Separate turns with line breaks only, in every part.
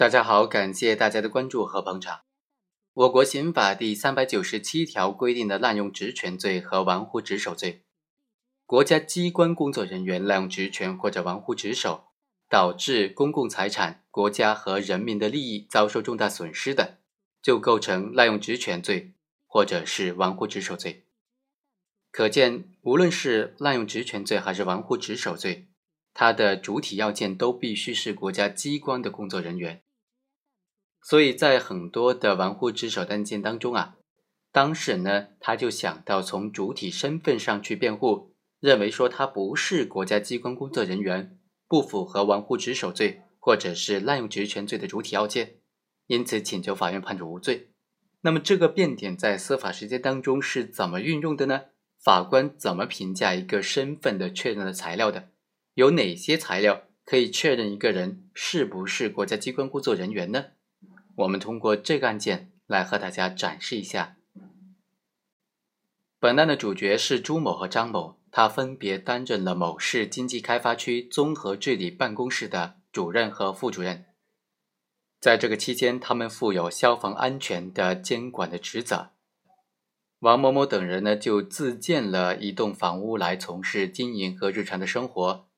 大家好，感谢大家的关注和捧场。我国刑法第三百九十七条规定的滥用职权罪和玩忽职守罪，国家机关工作人员滥用职权或者玩忽职守，导致公共财产、国家和人民的利益遭受重大损失的，就构成滥用职权罪或者是玩忽职守罪。可见，无论是滥用职权罪还是玩忽职守罪，它的主体要件都必须是国家机关的工作人员。所以在很多的玩忽职守案件当中啊，当事人呢他就想到从主体身份上去辩护，认为说他不是国家机关工作人员，不符合玩忽职守罪或者是滥用职权罪的主体要件，因此请求法院判处无罪。那么这个辩点在司法实践当中是怎么运用的呢？法官怎么评价一个身份的确认的材料的？有哪些材料可以确认一个人是不是国家机关工作人员呢？我们通过这个案件来和大家展示一下。本案的主角是朱某和张某，他分别担任了某市经济开发区综合治理办公室的主任和副主任。在这个期间，他们负有消防安全的监管的职责。王某某等人呢，就自建了一栋房屋来从事经营和日常的生活。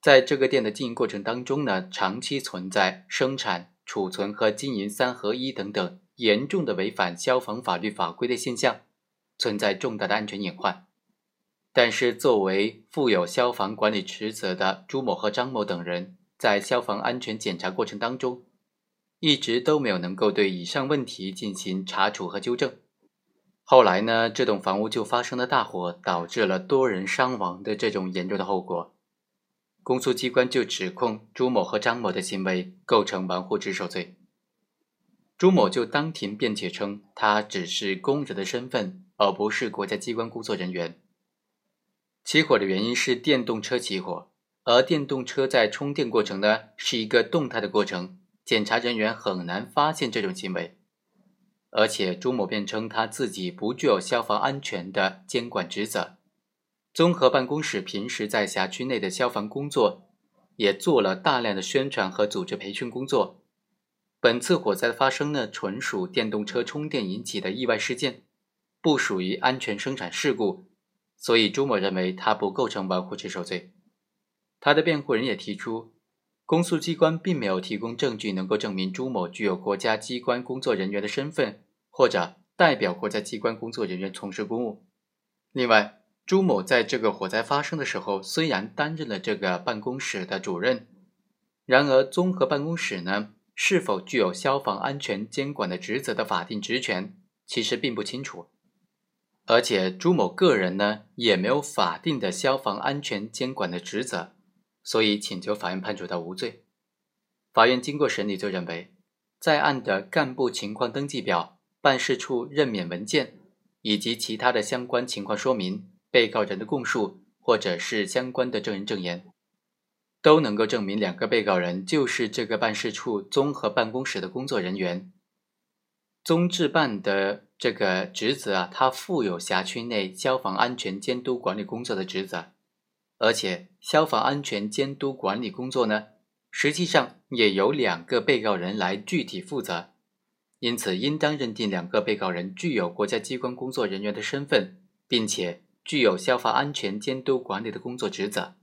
在这个店的经营过程当中呢，长期存在生产。储存和经营三合一等等严重的违反消防法律法规的现象，存在重大的安全隐患。但是，作为负有消防管理职责的朱某和张某等人，在消防安全检查过程当中，一直都没有能够对以上问题进行查处和纠正。后来呢，这栋房屋就发生了大火，导致了多人伤亡的这种严重的后果。公诉机关就指控朱某和张某的行为构成玩忽职守罪。朱某就当庭辩解称，他只是工人的身份，而不是国家机关工作人员。起火的原因是电动车起火，而电动车在充电过程呢是一个动态的过程，检查人员很难发现这种行为。而且朱某辩称他自己不具有消防安全的监管职责。综合办公室平时在辖区内的消防工作，也做了大量的宣传和组织培训工作。本次火灾的发生呢，纯属电动车充电引起的意外事件，不属于安全生产事故，所以朱某认为他不构成玩忽职守罪。他的辩护人也提出，公诉机关并没有提供证据能够证明朱某具有国家机关工作人员的身份，或者代表国家机关工作人员从事公务。另外，朱某在这个火灾发生的时候，虽然担任了这个办公室的主任，然而综合办公室呢是否具有消防安全监管的职责的法定职权，其实并不清楚。而且朱某个人呢也没有法定的消防安全监管的职责，所以请求法院判处他无罪。法院经过审理就认为，在案的干部情况登记表、办事处任免文件以及其他的相关情况说明。被告人的供述，或者是相关的证人证言，都能够证明两个被告人就是这个办事处综合办公室的工作人员。综治办的这个职责啊，它负有辖区内消防安全监督管理工作的职责，而且消防安全监督管理工作呢，实际上也由两个被告人来具体负责，因此应当认定两个被告人具有国家机关工作人员的身份，并且。具有消防安全监督管理的工作职责，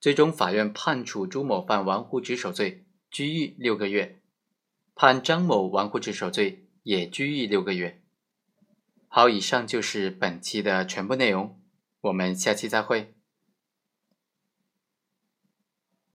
最终法院判处朱某犯玩忽职守罪，拘役六个月；判张某玩忽职守罪，也拘役六个月。好，以上就是本期的全部内容，我们下期再会。